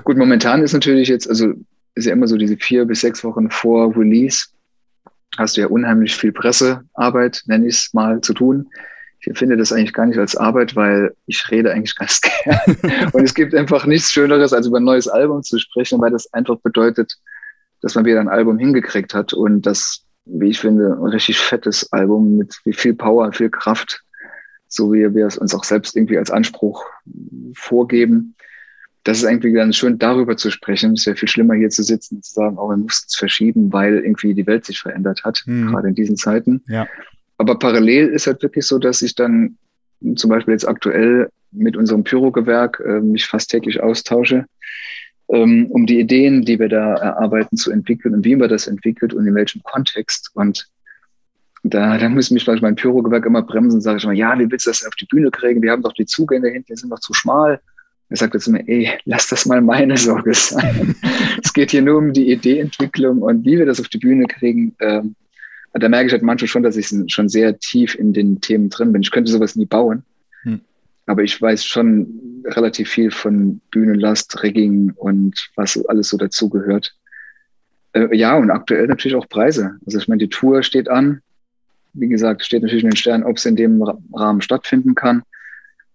Gut, momentan ist natürlich jetzt, also ist ja immer so diese vier bis sechs Wochen vor Release, hast du ja unheimlich viel Pressearbeit, nenne ich es mal, zu tun ich empfinde das eigentlich gar nicht als Arbeit, weil ich rede eigentlich ganz gern. Und es gibt einfach nichts Schöneres, als über ein neues Album zu sprechen, weil das einfach bedeutet, dass man wieder ein Album hingekriegt hat und das, wie ich finde, ein richtig fettes Album mit viel Power, viel Kraft, so wie wir es uns auch selbst irgendwie als Anspruch vorgeben. Das ist eigentlich ganz schön, darüber zu sprechen. Es wäre viel schlimmer, hier zu sitzen und zu sagen, oh, wir mussten es verschieben, weil irgendwie die Welt sich verändert hat, mhm. gerade in diesen Zeiten. Ja. Aber parallel ist halt wirklich so, dass ich dann zum Beispiel jetzt aktuell mit unserem Pyrogewerk äh, mich fast täglich austausche, ähm, um die Ideen, die wir da erarbeiten, zu entwickeln und wie man das entwickelt und in welchem Kontext. Und da, da muss mich mein Pyrogewerk immer bremsen, sage ich mal, ja, wie willst du das auf die Bühne kriegen? Wir haben doch die Zugänge hinten, die sind doch zu schmal. Er sagt jetzt immer, ey, lass das mal meine Sorge sein. es geht hier nur um die Ideeentwicklung und wie wir das auf die Bühne kriegen. Ähm, da merke ich halt manchmal schon, dass ich schon sehr tief in den Themen drin bin. Ich könnte sowas nie bauen, hm. aber ich weiß schon relativ viel von Bühnenlast, Rigging und was alles so dazugehört. Äh, ja, und aktuell natürlich auch Preise. Also ich meine, die Tour steht an. Wie gesagt, steht natürlich in den Sternen, ob es in dem Rahmen stattfinden kann.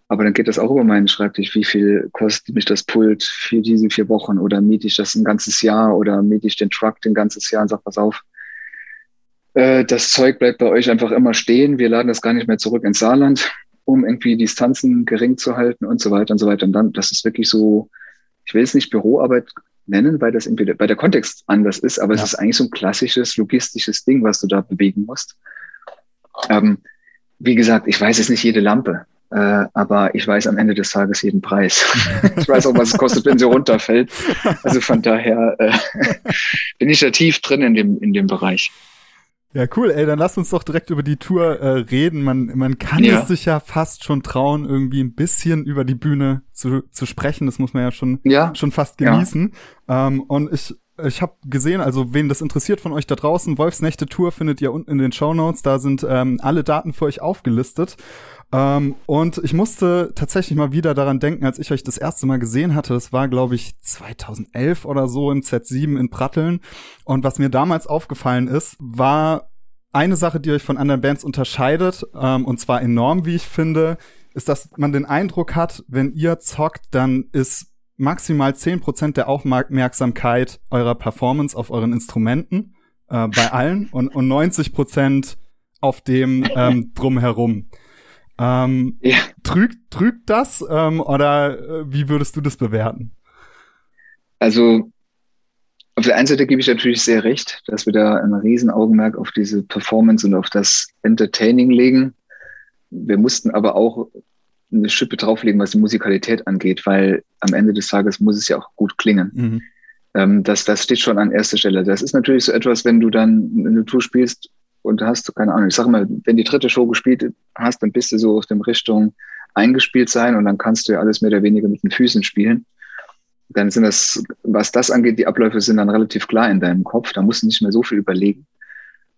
Aber dann geht das auch über meinen Schreibtisch. Wie viel kostet mich das Pult für diese vier Wochen? Oder miete ich das ein ganzes Jahr? Oder miete ich den Truck ein ganzes Jahr und sag, pass auf, äh, das Zeug bleibt bei euch einfach immer stehen. Wir laden das gar nicht mehr zurück ins Saarland, um irgendwie Distanzen gering zu halten und so weiter und so weiter. Und dann, das ist wirklich so, ich will es nicht Büroarbeit nennen, weil das irgendwie, weil der Kontext anders ist, aber ja. es ist eigentlich so ein klassisches logistisches Ding, was du da bewegen musst. Ähm, wie gesagt, ich weiß jetzt nicht jede Lampe. Äh, aber ich weiß am Ende des Tages jeden Preis. ich weiß auch, was es kostet, wenn sie runterfällt. Also von daher äh, bin ich da tief drin in dem, in dem Bereich. Ja, cool, ey, dann lass uns doch direkt über die Tour äh, reden. Man, man kann ja. es sich ja fast schon trauen, irgendwie ein bisschen über die Bühne zu, zu sprechen. Das muss man ja schon, ja. schon fast genießen. Ja. Ähm, und ich ich habe gesehen, also wen das interessiert von euch da draußen, Wolfsnächte Tour findet ihr unten in den Show Notes. Da sind ähm, alle Daten für euch aufgelistet. Ähm, und ich musste tatsächlich mal wieder daran denken, als ich euch das erste Mal gesehen hatte. Das war, glaube ich, 2011 oder so im Z7 in Pratteln. Und was mir damals aufgefallen ist, war eine Sache, die euch von anderen Bands unterscheidet, ähm, und zwar enorm, wie ich finde, ist, dass man den Eindruck hat, wenn ihr zockt, dann ist maximal 10% der Aufmerksamkeit eurer Performance auf euren Instrumenten äh, bei allen und, und 90% auf dem ähm, drumherum. Ähm, ja. trügt, trügt das ähm, oder äh, wie würdest du das bewerten? Also auf der einen Seite gebe ich natürlich sehr recht, dass wir da ein Riesenaugenmerk auf diese Performance und auf das Entertaining legen. Wir mussten aber auch eine Schippe drauflegen, was die Musikalität angeht, weil am Ende des Tages muss es ja auch gut klingen. Mhm. Ähm, das, das steht schon an erster Stelle. Das ist natürlich so etwas, wenn du dann eine Tour spielst und hast, keine Ahnung, ich sag mal, wenn die dritte Show gespielt hast, dann bist du so aus dem Richtung eingespielt sein und dann kannst du ja alles mehr oder weniger mit den Füßen spielen. Dann sind das, was das angeht, die Abläufe sind dann relativ klar in deinem Kopf. Da musst du nicht mehr so viel überlegen.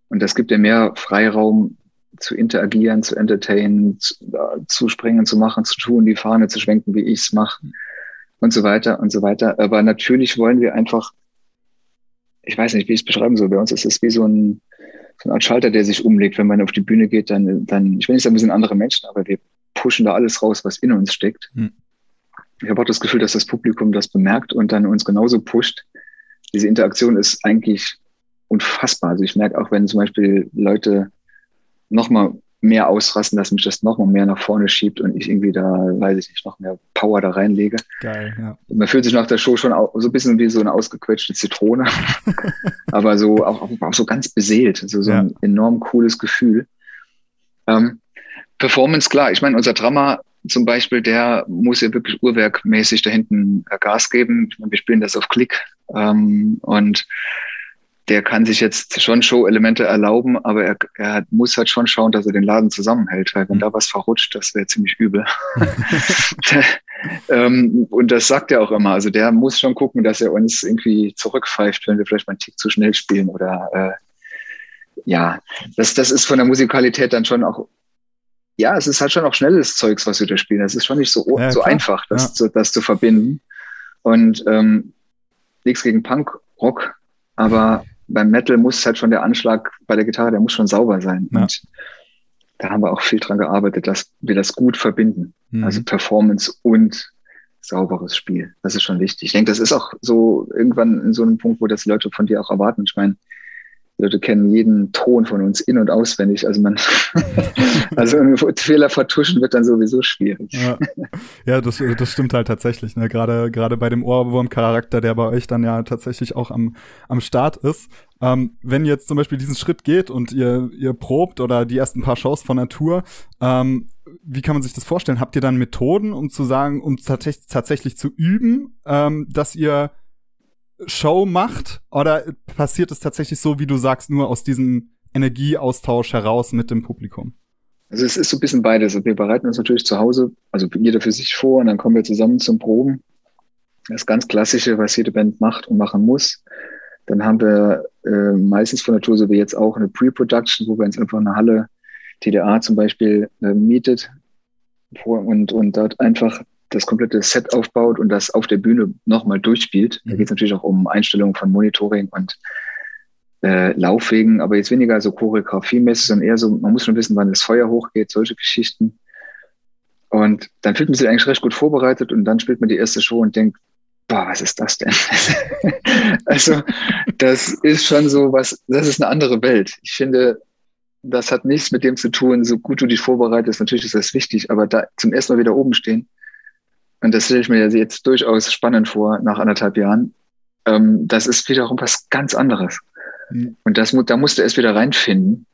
Und das gibt dir mehr Freiraum, zu interagieren, zu entertainen, zu, zu springen, zu machen, zu tun, die Fahne zu schwenken, wie ich es mache und so weiter und so weiter. Aber natürlich wollen wir einfach, ich weiß nicht, wie ich es beschreiben soll. Bei uns ist es wie so ein, so eine Art Schalter, der sich umlegt. Wenn man auf die Bühne geht, dann, dann ich will nicht sagen, wir sind andere Menschen, aber wir pushen da alles raus, was in uns steckt. Hm. Ich habe auch das Gefühl, dass das Publikum das bemerkt und dann uns genauso pusht. Diese Interaktion ist eigentlich unfassbar. Also ich merke auch, wenn zum Beispiel Leute noch mal mehr ausrasten, dass mich das noch mal mehr nach vorne schiebt und ich irgendwie da, weiß ich nicht, noch mehr Power da reinlege. Geil, ja. Und man fühlt sich nach der Show schon so ein bisschen wie so eine ausgequetschte Zitrone, aber so auch, auch, so ganz beseelt, also so ja. ein enorm cooles Gefühl. Ähm, Performance, klar. Ich meine, unser Drama zum Beispiel, der muss ja wirklich uhrwerkmäßig da hinten Gas geben. Wir spielen das auf Klick ähm, und der kann sich jetzt schon Show-Elemente erlauben, aber er, er, muss halt schon schauen, dass er den Laden zusammenhält, weil wenn mhm. da was verrutscht, das wäre ziemlich übel. ähm, und das sagt er auch immer. Also der muss schon gucken, dass er uns irgendwie zurückpfeift, wenn wir vielleicht mal einen Tick zu schnell spielen oder äh, ja, das, das ist von der Musikalität dann schon auch ja, es ist halt schon auch schnelles Zeugs, was wir da spielen. Es ist schon nicht so, ja, so einfach, das, ja. zu, das zu verbinden. Und ähm, nichts gegen Punk, Rock, aber beim Metal muss halt schon der Anschlag bei der Gitarre, der muss schon sauber sein. Ja. Und da haben wir auch viel dran gearbeitet, dass wir das gut verbinden. Mhm. Also Performance und sauberes Spiel. Das ist schon wichtig. Ich denke, das ist auch so irgendwann in so einem Punkt, wo das die Leute von dir auch erwarten. Ich meine, die Leute kennen jeden Ton von uns in- und auswendig. Also man, also Fehler vertuschen wird dann sowieso schwierig. Ja, ja das, das stimmt halt tatsächlich. Ne? Gerade, gerade bei dem Ohrwurm-Charakter, der bei euch dann ja tatsächlich auch am, am Start ist. Ähm, wenn jetzt zum Beispiel diesen Schritt geht und ihr, ihr probt oder die ersten paar Shows von Tour, ähm, wie kann man sich das vorstellen? Habt ihr dann Methoden, um zu sagen, um tatsächlich zu üben, ähm, dass ihr Show macht? Oder passiert es tatsächlich so, wie du sagst, nur aus diesem Energieaustausch heraus mit dem Publikum? Also es ist so ein bisschen beides. Also wir bereiten uns natürlich zu Hause, also jeder für sich vor und dann kommen wir zusammen zum Proben. Das ganz Klassische, was jede Band macht und machen muss. Dann haben wir äh, meistens von Tour, so wie jetzt auch, eine Pre-Production, wo wir uns einfach eine Halle, TDA zum Beispiel, äh, mietet und, und dort einfach das komplette Set aufbaut und das auf der Bühne nochmal durchspielt. Da mhm. geht es natürlich auch um Einstellungen von Monitoring und äh, Laufwegen, aber jetzt weniger so choreografiemäßig, sondern eher so, man muss schon wissen, wann das Feuer hochgeht, solche Geschichten. Und dann fühlt man sich eigentlich recht gut vorbereitet und dann spielt man die erste Show und denkt, boah, was ist das denn? also, das ist schon so was, das ist eine andere Welt. Ich finde, das hat nichts mit dem zu tun, so gut du dich vorbereitest, natürlich ist das wichtig, aber da zum ersten Mal wieder oben stehen, und das stelle ich mir jetzt durchaus spannend vor nach anderthalb Jahren, ähm, das ist wiederum was ganz anderes. Mhm. Und das, da musst du erst wieder reinfinden.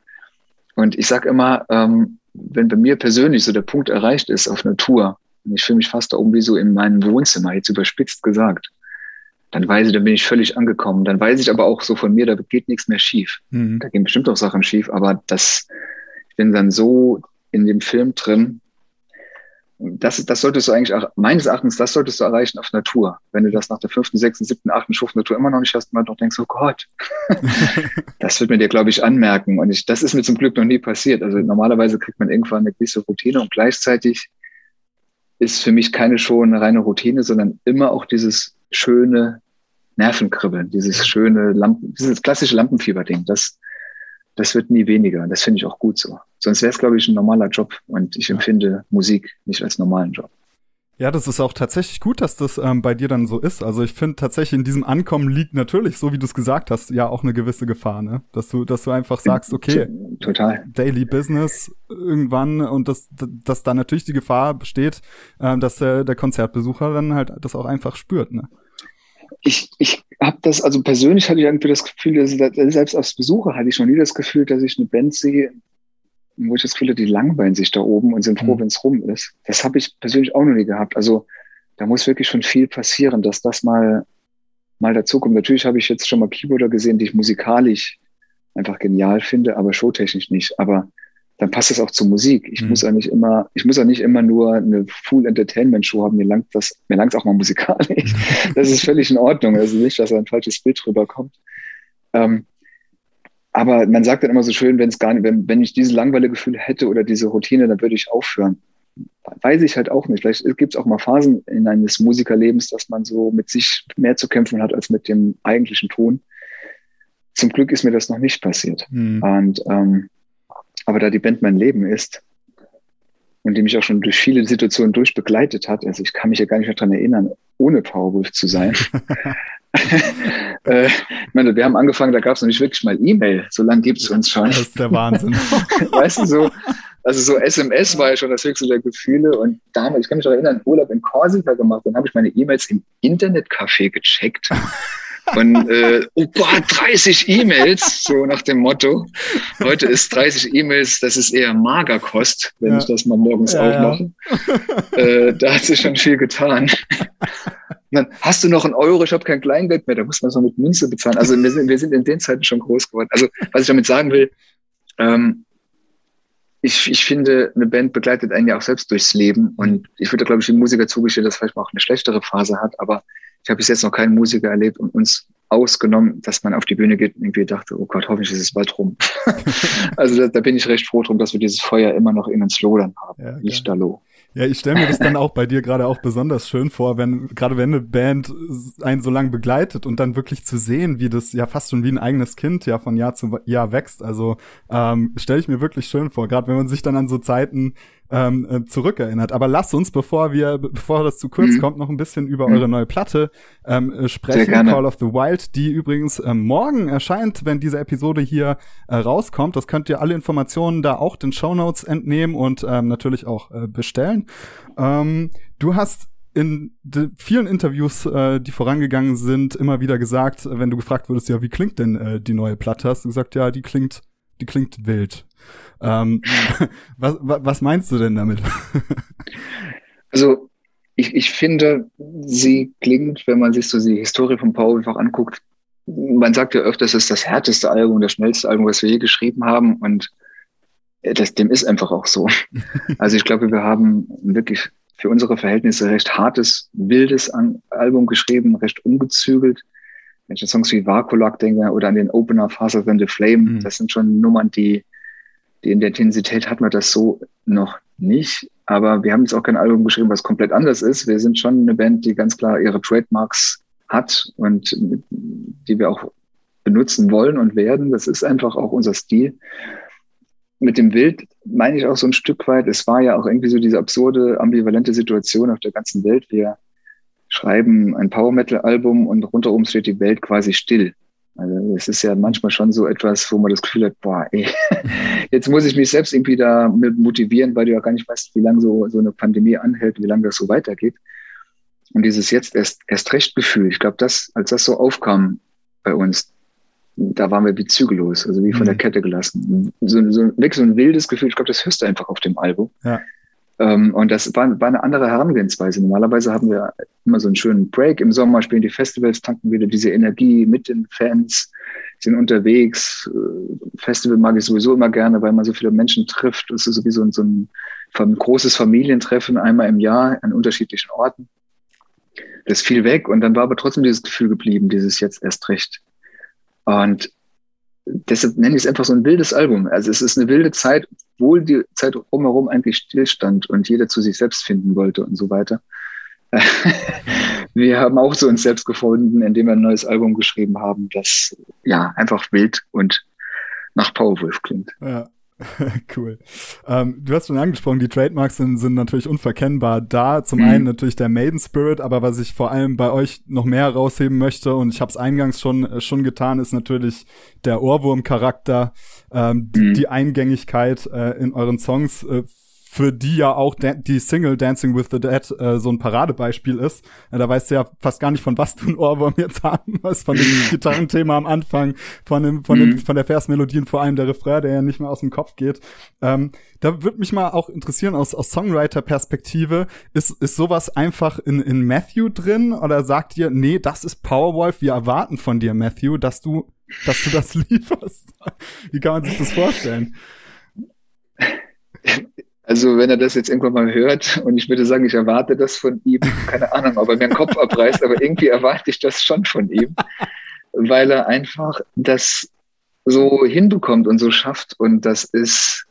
Und ich sage immer, ähm, wenn bei mir persönlich so der Punkt erreicht ist auf einer Tour, und ich fühle mich fast da oben wie so in meinem Wohnzimmer, jetzt überspitzt gesagt, dann weiß ich, dann bin ich völlig angekommen. Dann weiß ich aber auch so von mir, da geht nichts mehr schief. Mhm. Da gehen bestimmt auch Sachen schief, aber das, ich bin dann so in dem Film drin, das, das solltest du eigentlich, auch, meines Erachtens, das solltest du erreichen auf Natur. Wenn du das nach der fünften, sechsten, siebten, achten Schuft Natur immer noch nicht hast, man doch denkst, oh Gott, das wird mir dir, glaube ich, anmerken. Und ich, das ist mir zum Glück noch nie passiert. Also normalerweise kriegt man irgendwann eine gewisse Routine und gleichzeitig ist für mich keine eine reine Routine, sondern immer auch dieses schöne Nervenkribbeln, dieses schöne Lampen, dieses klassische Lampenfieber-Ding. Das, das wird nie weniger. Das finde ich auch gut so. Sonst wäre es, glaube ich, ein normaler Job und ich empfinde Musik nicht als normalen Job. Ja, das ist auch tatsächlich gut, dass das ähm, bei dir dann so ist. Also ich finde tatsächlich in diesem Ankommen liegt natürlich, so wie du es gesagt hast, ja auch eine gewisse Gefahr, ne? Dass du, dass du einfach sagst, okay, total Daily Business irgendwann und dass, dass da natürlich die Gefahr besteht, ähm, dass der, der Konzertbesucher dann halt das auch einfach spürt, ne? Ich, ich habe das, also persönlich hatte ich irgendwie das Gefühl, dass selbst als Besucher hatte ich noch nie das Gefühl, dass ich eine Band sehe, wo ich das Gefühl habe, die langweilen sich da oben und sind froh, mhm. wenn es rum ist. Das habe ich persönlich auch noch nie gehabt. Also da muss wirklich schon viel passieren, dass das mal, mal dazukommt. Natürlich habe ich jetzt schon mal Keyboarder gesehen, die ich musikalisch einfach genial finde, aber showtechnisch nicht. Aber dann passt es auch zur Musik. Ich mhm. muss ja nicht immer, ich muss ja nicht immer nur eine Full Entertainment Show haben. Mir langt das, mir langt auch mal musikalisch. das ist völlig in Ordnung. Also nicht, dass ein falsches Bild rüberkommt. Ähm, aber man sagt dann immer so schön, wenn es gar nicht, wenn, wenn ich dieses Langweilegefühl hätte oder diese Routine, dann würde ich aufhören. Weiß ich halt auch nicht. Vielleicht gibt es auch mal Phasen in eines Musikerlebens, dass man so mit sich mehr zu kämpfen hat als mit dem eigentlichen Ton. Zum Glück ist mir das noch nicht passiert. Mhm. Und ähm, aber da die Band mein Leben ist und die mich auch schon durch viele Situationen durchbegleitet hat, also ich kann mich ja gar nicht mehr daran erinnern, ohne Powerwolf zu sein, äh, ich meine, wir haben angefangen, da gab es noch nicht wirklich mal E-Mail. So lange gibt es uns schon. Das ist der Wahnsinn. weißt du, so, also so SMS war ja schon das höchste der Gefühle. Und damals, ich kann mich noch erinnern, Urlaub in Korsika gemacht. Dann habe ich meine E-Mails im Internetcafé gecheckt. Und äh, oh Gott, 30 E-Mails, so nach dem Motto. Heute ist 30 E-Mails, das ist eher Magerkost, wenn ja. ich das mal morgens ja, aufmache. Ja. Äh, da hat sich schon viel getan dann hast du noch einen Euro, ich habe kein Kleingeld mehr, da muss man so mit Münze bezahlen. Also wir sind, wir sind in den Zeiten schon groß geworden. Also was ich damit sagen will, ähm, ich, ich finde, eine Band begleitet einen ja auch selbst durchs Leben. Und ich würde, glaube ich, dem Musiker zugestehen, dass vielleicht mal auch eine schlechtere Phase hat. Aber ich habe bis jetzt noch keinen Musiker erlebt und uns ausgenommen, dass man auf die Bühne geht und irgendwie dachte, oh Gott, hoffentlich ist es bald rum. also da, da, bin ich recht froh drum, dass wir dieses Feuer immer noch in uns lodern haben. Ja, Lichterloh. Ja, ich stelle mir das dann auch bei dir gerade auch besonders schön vor, wenn gerade wenn eine Band einen so lange begleitet und dann wirklich zu sehen, wie das ja fast schon wie ein eigenes Kind ja von Jahr zu Jahr wächst. Also ähm, stelle ich mir wirklich schön vor, gerade wenn man sich dann an so Zeiten ähm, äh, zurückerinnert. Aber lasst uns, bevor wir, bevor das zu kurz mhm. kommt, noch ein bisschen über mhm. eure neue Platte ähm, äh, sprechen. Call of the Wild, die übrigens äh, morgen erscheint, wenn diese Episode hier äh, rauskommt. Das könnt ihr alle Informationen da auch den Show Notes entnehmen und ähm, natürlich auch äh, bestellen. Ähm, du hast in vielen Interviews, äh, die vorangegangen sind, immer wieder gesagt, wenn du gefragt wurdest, ja, wie klingt denn äh, die neue Platte, hast du gesagt, ja, die klingt, die klingt wild. Ähm, was, was meinst du denn damit? also ich, ich finde, sie klingt, wenn man sich so die Historie von Paul einfach anguckt, man sagt ja öfters, es ist das härteste Album, das schnellste Album, was wir je geschrieben haben. Und das, dem ist einfach auch so. Also ich glaube, wir haben wirklich für unsere Verhältnisse recht hartes, wildes Album geschrieben, recht ungezügelt. Wenn ich an Songs wie Vakulak denke oder an den Opener Faster Than the Flame, mhm. das sind schon Nummern, die die in der Intensität hat man das so noch nicht. Aber wir haben jetzt auch kein Album geschrieben, was komplett anders ist. Wir sind schon eine Band, die ganz klar ihre Trademarks hat und die wir auch benutzen wollen und werden. Das ist einfach auch unser Stil. Mit dem Wild meine ich auch so ein Stück weit, es war ja auch irgendwie so diese absurde, ambivalente Situation auf der ganzen Welt. Wir schreiben ein Power Metal Album und rundherum steht die Welt quasi still. Also es ist ja manchmal schon so etwas, wo man das Gefühl hat, boah, ey, jetzt muss ich mich selbst irgendwie da motivieren, weil du ja gar nicht weißt, wie lange so, so eine Pandemie anhält, wie lange das so weitergeht. Und dieses jetzt erst, erst recht Gefühl, ich glaube, das, als das so aufkam bei uns, da waren wir wie zügellos, also wie von mhm. der Kette gelassen. So, so, wirklich so ein wildes Gefühl, ich glaube, das hörst du einfach auf dem Album. Ja. Ähm, und das war, war eine andere Herangehensweise. Normalerweise haben wir immer so einen schönen Break. Im Sommer spielen die Festivals, tanken wieder diese Energie mit den Fans, sind unterwegs. Äh, Festival mag ich sowieso immer gerne, weil man so viele Menschen trifft. Das ist sowieso so ein, ein großes Familientreffen einmal im Jahr an unterschiedlichen Orten. Das fiel weg und dann war aber trotzdem dieses Gefühl geblieben, dieses jetzt erst recht. Und deshalb nenne ich es einfach so ein wildes Album. Also es ist eine wilde Zeit, obwohl die Zeit drumherum eigentlich stillstand und jeder zu sich selbst finden wollte und so weiter. wir haben auch zu uns selbst gefunden, indem wir ein neues Album geschrieben haben, das ja einfach wild und nach Powerwolf klingt. Ja. cool. Ähm, du hast schon angesprochen, die Trademarks sind, sind natürlich unverkennbar da. Zum mhm. einen natürlich der Maiden Spirit, aber was ich vor allem bei euch noch mehr herausheben möchte, und ich habe es eingangs schon, äh, schon getan, ist natürlich der Ohrwurm-Charakter, ähm, mhm. die Eingängigkeit äh, in euren Songs. Äh, für die ja auch die Single Dancing with the Dead äh, so ein Paradebeispiel ist. Äh, da weißt du ja fast gar nicht, von was du ein Ohrwurm jetzt haben musst, von dem Gitarrenthema am Anfang, von dem, von dem, mhm. von der Versmelodie und vor allem der Refrain, der ja nicht mehr aus dem Kopf geht. Ähm, da würde mich mal auch interessieren, aus, aus Songwriter-Perspektive, ist, ist sowas einfach in, in Matthew drin oder sagt ihr, nee, das ist Powerwolf, wir erwarten von dir, Matthew, dass du, dass du das lieferst? Wie kann man sich das vorstellen? Also wenn er das jetzt irgendwann mal hört und ich würde sagen, ich erwarte das von ihm, keine Ahnung, ob er mir den Kopf abreißt, aber irgendwie erwarte ich das schon von ihm, weil er einfach das so hinbekommt und so schafft und das ist,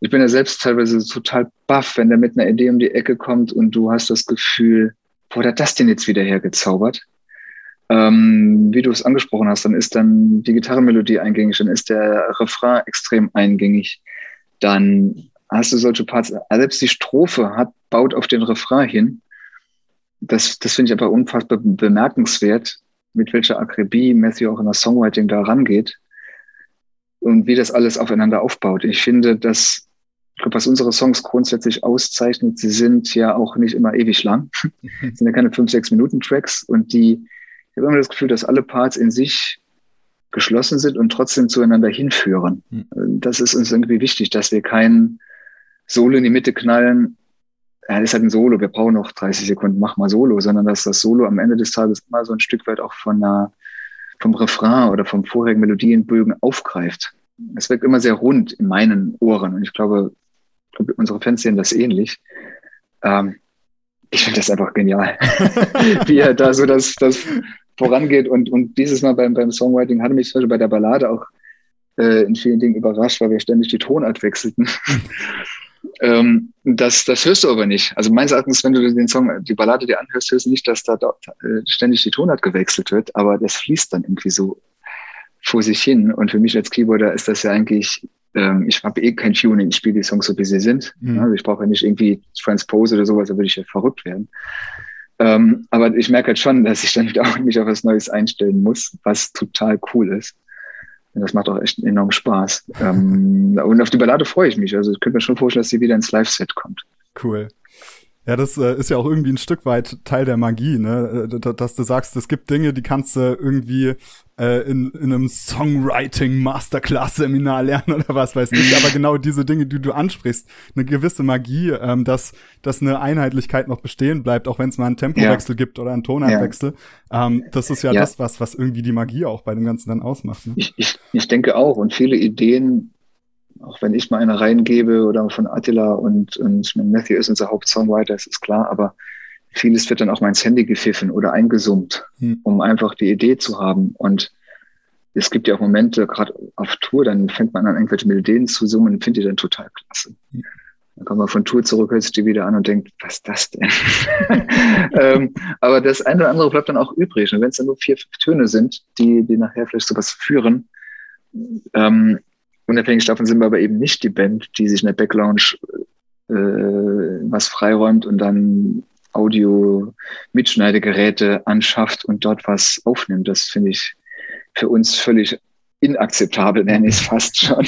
ich bin ja selbst teilweise total baff, wenn der mit einer Idee um die Ecke kommt und du hast das Gefühl, wo hat er das denn jetzt wieder hergezaubert? Ähm, wie du es angesprochen hast, dann ist dann die Gitarrenmelodie eingängig, dann ist der Refrain extrem eingängig, dann hast du solche Parts, selbst die Strophe hat, baut auf den Refrain hin. Das, das finde ich aber unfassbar bemerkenswert, mit welcher Akribie Matthew auch in der Songwriting da rangeht und wie das alles aufeinander aufbaut. Ich finde, dass, ich glaube, was unsere Songs grundsätzlich auszeichnet, sie sind ja auch nicht immer ewig lang. Es sind ja keine fünf, sechs Minuten Tracks und die, ich habe immer das Gefühl, dass alle Parts in sich geschlossen sind und trotzdem zueinander hinführen. Mhm. Das ist uns irgendwie wichtig, dass wir keinen Solo in die Mitte knallen, ja, das ist halt ein Solo, wir brauchen noch 30 Sekunden, mach mal Solo, sondern dass das Solo am Ende des Tages immer so ein Stück weit auch von einer, vom Refrain oder vom vorherigen Melodienbögen aufgreift. Es wirkt immer sehr rund in meinen Ohren und ich glaube, unsere Fans sehen das ähnlich. Ähm, ich finde das einfach genial, wie er da so das, das vorangeht und, und dieses Mal beim, beim Songwriting hatte mich zum Beispiel bei der Ballade auch äh, in vielen Dingen überrascht, weil wir ständig die Tonart wechselten. Ähm, das, das hörst du aber nicht. Also meines Erachtens, wenn du den Song, die Ballade dir anhörst, hörst du nicht, dass da dort, äh, ständig die Tonart gewechselt wird, aber das fließt dann irgendwie so vor sich hin. Und für mich als Keyboarder ist das ja eigentlich, ähm, ich habe eh kein Tuning, ich spiele die Songs so, wie sie sind. Mhm. Also ich brauche ja nicht irgendwie Transpose oder sowas, da würde ich ja verrückt werden. Ähm, aber ich merke halt schon, dass ich dann wieder auch mich auf was Neues einstellen muss, was total cool ist. Das macht auch echt enorm Spaß. ähm, und auf die Ballade freue ich mich. Also ich könnte mir schon vorstellen, dass sie wieder ins Live-Set kommt. Cool. Ja, das äh, ist ja auch irgendwie ein Stück weit Teil der Magie, ne? Äh, dass du sagst, es gibt Dinge, die kannst du irgendwie äh, in, in einem Songwriting Masterclass Seminar lernen oder was weiß ich. Aber genau diese Dinge, die du ansprichst, eine gewisse Magie, ähm, dass, dass eine Einheitlichkeit noch bestehen bleibt, auch wenn es mal einen Tempowechsel ja. gibt oder einen Tonartwechsel. Ja. Ähm, das ist ja, ja, das, was, was irgendwie die Magie auch bei dem Ganzen dann ausmacht. Ne? Ich, ich, ich denke auch. Und viele Ideen auch wenn ich mal eine reingebe oder von Attila und, und Matthew ist unser Hauptsongwriter, das ist klar, aber vieles wird dann auch mal ins Handy gepfiffen oder eingesummt, hm. um einfach die Idee zu haben. Und es gibt ja auch Momente, gerade auf Tour, dann fängt man an, irgendwelche Melodien zu summen und findet die dann total klasse. Hm. Dann kommt man von Tour zurück, hört sich die wieder an und denkt, was ist das denn? ähm, aber das eine oder andere bleibt dann auch übrig. Und wenn es dann nur vier, fünf Töne sind, die, die nachher vielleicht sowas führen, ähm, unabhängig davon sind wir aber eben nicht die Band, die sich in der Backlounge äh, was freiräumt und dann Audio-Mitschneidegeräte anschafft und dort was aufnimmt. Das finde ich für uns völlig inakzeptabel, nenne ich es fast schon.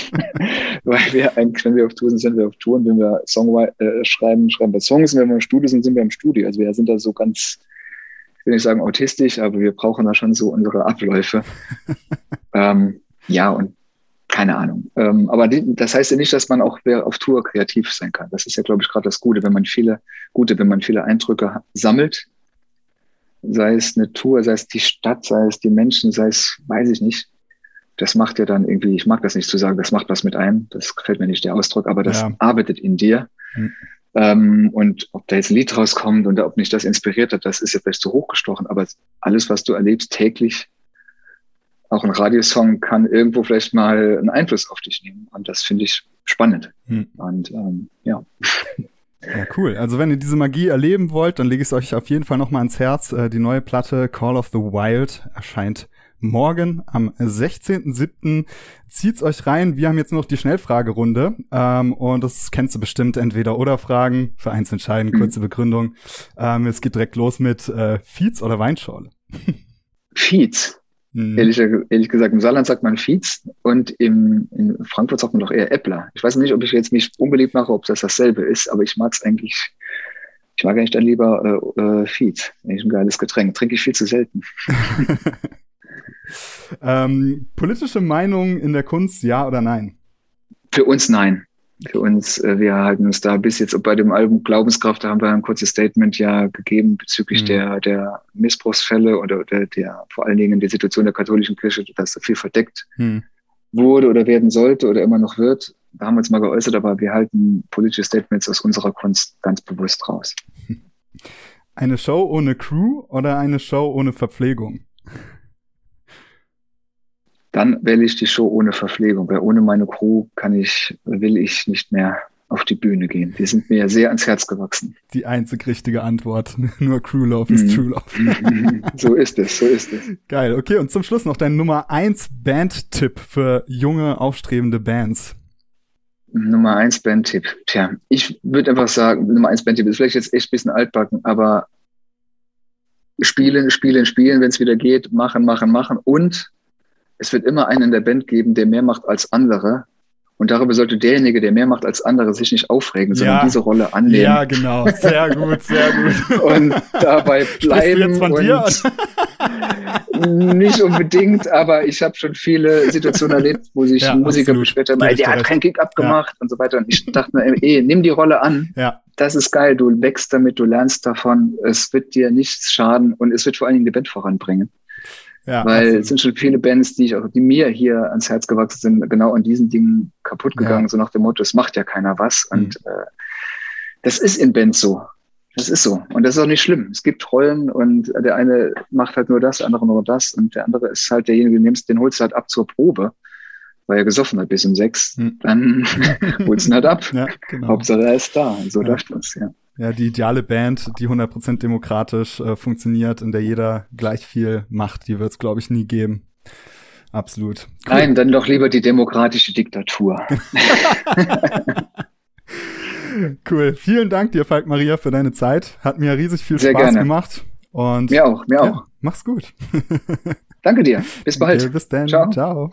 Weil wir eigentlich, wenn wir auf Tour sind, sind wir auf Touren, wenn wir Song äh, schreiben, schreiben wir Songs, und wenn wir im Studio sind, sind wir im Studio. Also wir sind da so ganz, ich will nicht sagen autistisch, aber wir brauchen da schon so unsere Abläufe. ähm, ja, und keine Ahnung. Ähm, aber die, das heißt ja nicht, dass man auch auf Tour kreativ sein kann. Das ist ja, glaube ich, gerade das Gute, wenn man viele, Gute, wenn man viele Eindrücke sammelt, sei es eine Tour, sei es die Stadt, sei es die Menschen, sei es, weiß ich nicht, das macht ja dann irgendwie, ich mag das nicht zu sagen, das macht was mit einem, das gefällt mir nicht der Ausdruck, aber das ja. arbeitet in dir. Mhm. Ähm, und ob da jetzt ein Lied rauskommt und ob nicht das inspiriert hat, das ist ja vielleicht zu hochgestochen, aber alles, was du erlebst täglich, auch ein Radiosong kann irgendwo vielleicht mal einen Einfluss auf dich nehmen. Und das finde ich spannend. Mhm. Und ähm, ja. Ja, cool. Also wenn ihr diese Magie erleben wollt, dann lege ich es euch auf jeden Fall nochmal ans Herz. Äh, die neue Platte Call of the Wild erscheint morgen am 16.07. Zieht's euch rein. Wir haben jetzt noch die Schnellfragerunde ähm, und das kennst du bestimmt entweder oder Fragen für eins entscheiden, mhm. kurze Begründung. Ähm, es geht direkt los mit äh, Fietz oder Weinschorle. Fietz. Mhm. Ehrlich, ehrlich, gesagt, im Saarland sagt man Fietz und im, in Frankfurt sagt man doch eher Äppler. Ich weiß nicht, ob ich jetzt mich unbeliebt mache, ob das dasselbe ist, aber ich mag es eigentlich, ich mag eigentlich dann lieber äh, äh, Fietz. Eigentlich ein geiles Getränk. Trinke ich viel zu selten. ähm, politische Meinung in der Kunst, ja oder nein? Für uns nein. Für uns, äh, wir halten uns da bis jetzt bei dem Album Glaubenskraft, da haben wir ein kurzes Statement ja gegeben bezüglich mhm. der, der Missbrauchsfälle oder der, der, vor allen Dingen der Situation der katholischen Kirche, dass so viel verdeckt mhm. wurde oder werden sollte oder immer noch wird. Da haben wir uns mal geäußert, aber wir halten politische Statements aus unserer Kunst ganz bewusst raus. Eine Show ohne Crew oder eine Show ohne Verpflegung? Dann wähle ich die Show ohne Verpflegung, weil ohne meine Crew kann ich, will ich nicht mehr auf die Bühne gehen. Die sind mir sehr ans Herz gewachsen. Die einzig richtige Antwort. Nur Crew Love ist mm. True Love. Mhm. so ist es, so ist es. Geil. Okay, und zum Schluss noch dein Nummer eins Band-Tipp für junge, aufstrebende Bands. Nummer eins Band-Tipp. Tja, ich würde einfach sagen, Nummer eins Band-Tipp ist vielleicht jetzt echt ein bisschen altbacken, aber spielen, spielen, spielen, wenn es wieder geht, machen, machen, machen und es wird immer einen in der Band geben, der mehr macht als andere. Und darüber sollte derjenige, der mehr macht als andere, sich nicht aufregen, sondern ja. diese Rolle annehmen. Ja, genau. Sehr gut, sehr gut. und dabei bleiben. Du jetzt von dir nicht unbedingt, aber ich habe schon viele Situationen erlebt, wo sich ja, Musiker beschwert haben, der hat keinen Kick abgemacht ja. und so weiter. Und ich dachte mir, ey, nimm die Rolle an. Ja. Das ist geil. Du wächst damit, du lernst davon. Es wird dir nichts schaden und es wird vor allen Dingen die Band voranbringen. Ja, Weil absolut. es sind schon viele Bands, die ich auch, die mir hier ans Herz gewachsen sind, genau an diesen Dingen kaputt gegangen, ja. so nach dem Motto, es macht ja keiner was. Mhm. Und äh, das ist in Bands so. Das ist so. Und das ist auch nicht schlimm. Es gibt Rollen und der eine macht halt nur das, der andere nur das und der andere ist halt derjenige, den nimmst, den holst du halt ab zur Probe, weil er gesoffen hat bis um sechs. Mhm. Dann holst du ihn halt ab. Ja, genau. Hauptsache er ist da. Und so ja. läuft das, ja. Ja, die ideale Band, die 100% demokratisch äh, funktioniert, in der jeder gleich viel macht, die wird es, glaube ich, nie geben. Absolut. Cool. Nein, dann doch lieber die demokratische Diktatur. cool. Vielen Dank dir, Falk Maria, für deine Zeit. Hat mir riesig viel Sehr Spaß gerne. gemacht. Und mir auch, mir auch. mach's gut. Danke dir. Bis bald. Okay, bis dann. Ciao. Ciao.